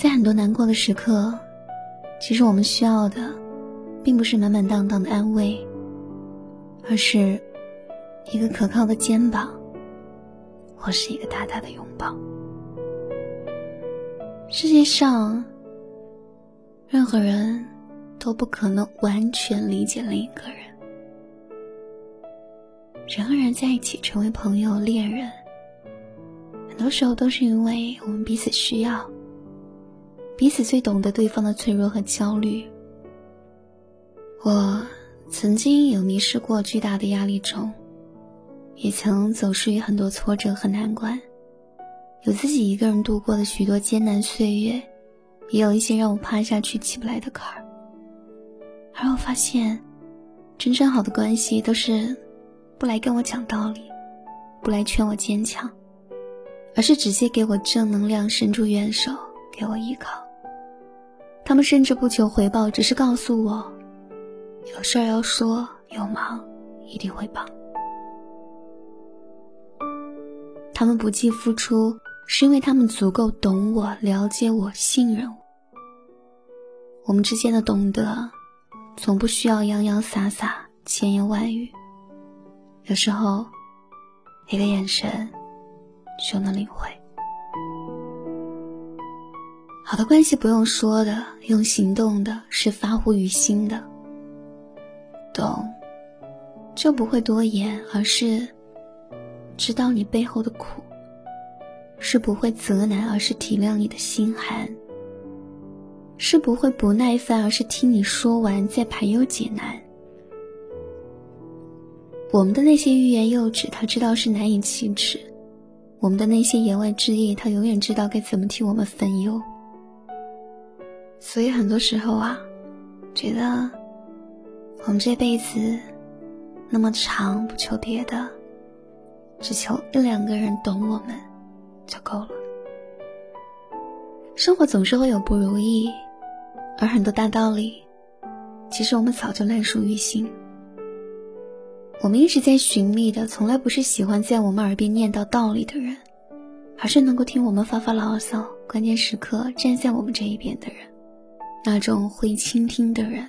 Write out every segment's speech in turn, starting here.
在很多难过的时刻，其实我们需要的，并不是满满当当的安慰，而是一个可靠的肩膀，或是一个大大的拥抱。世界上，任何人都不可能完全理解另一个人。人和人在一起成为朋友、恋人，很多时候都是因为我们彼此需要。彼此最懂得对方的脆弱和焦虑。我曾经有迷失过巨大的压力中，也曾走失于很多挫折和难关，有自己一个人度过的许多艰难岁月，也有一些让我趴下去起不来的坎儿。而我发现，真正好的关系都是不来跟我讲道理，不来劝我坚强，而是直接给我正能量，伸出援手，给我依靠。他们甚至不求回报，只是告诉我，有事儿要说，有忙一定会帮。他们不计付出，是因为他们足够懂我、了解我、信任我。我们之间的懂得，从不需要洋洋洒洒、千言万语，有时候，一个眼神就能领会。好的关系不用说的，用行动的，是发乎于心的。懂，就不会多言，而是知道你背后的苦；是不会责难，而是体谅你的心寒；是不会不耐烦，而是听你说完再排忧解难。我们的那些欲言又止，他知道是难以启齿；我们的那些言外之意，他永远知道该怎么替我们分忧。所以很多时候啊，觉得我们这辈子那么长，不求别的，只求一两个人懂我们就够了。生活总是会有不如意，而很多大道理，其实我们早就烂熟于心。我们一直在寻觅的，从来不是喜欢在我们耳边念叨道理的人，而是能够听我们发发牢骚，关键时刻站在我们这一边的人。那种会倾听的人，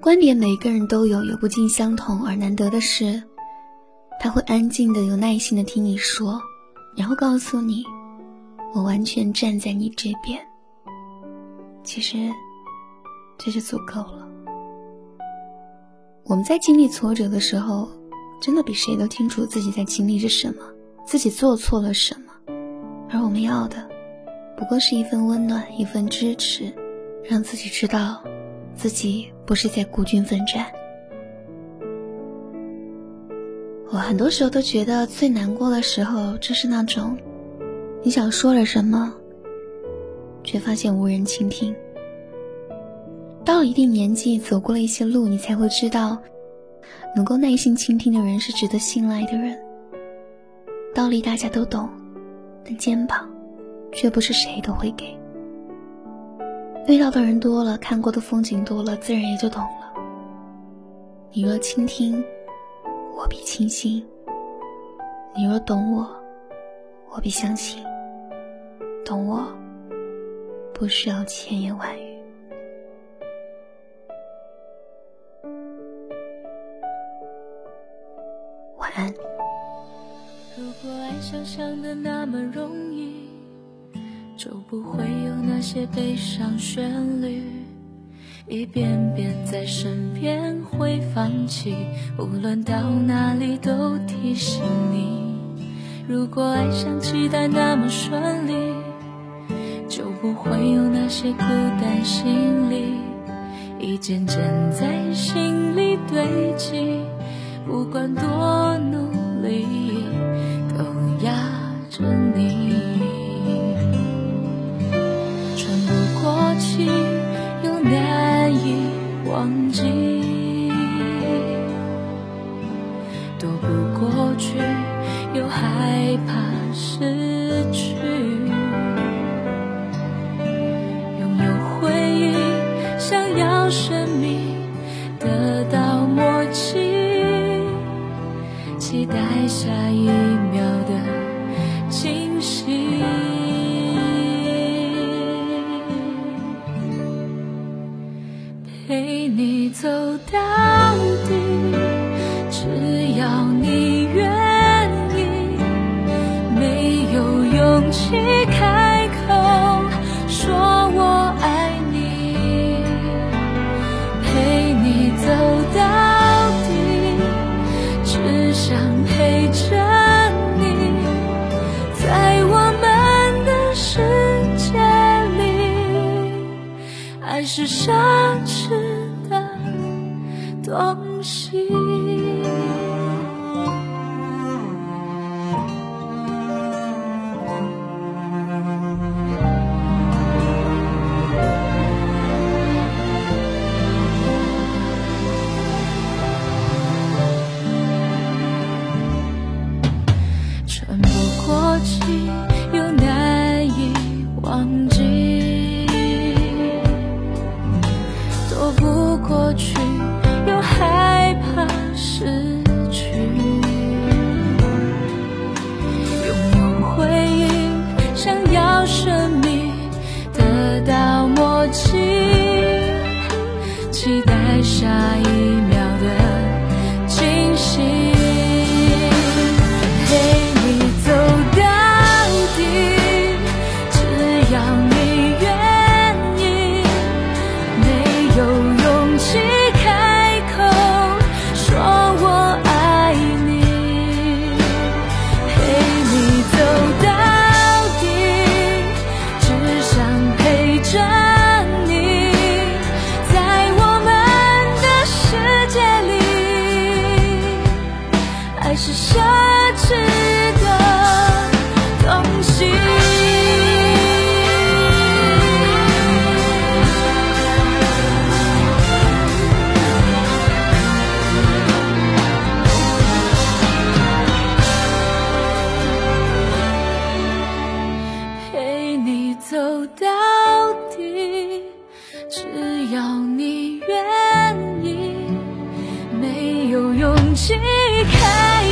观点每个人都有，有不尽相同，而难得的是，他会安静的、有耐心的听你说，然后告诉你，我完全站在你这边。其实，这就足够了。我们在经历挫折的时候，真的比谁都清楚自己在经历着什么，自己做错了什么，而我们要的，不过是一份温暖，一份支持。让自己知道，自己不是在孤军奋战。我很多时候都觉得最难过的时候，就是那种你想说了什么，却发现无人倾听。到了一定年纪，走过了一些路，你才会知道，能够耐心倾听的人是值得信赖的人。道理大家都懂，但肩膀，却不是谁都会给。遇到的人多了，看过的风景多了，自然也就懂了。你若倾听，我必倾心；你若懂我，我必相信。懂我，不需要千言万语。晚安。如果爱想象的那么容易。就不会有那些悲伤旋律，一遍遍在身边会放弃，无论到哪里都提醒你。如果爱像期待那么顺利，就不会有那些孤单心理，一件件在心里堆积，不管多害怕失勇气开口说我爱你陪你走到底只想陪着你在我们的世界里爱是奢侈的东西。过去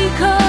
because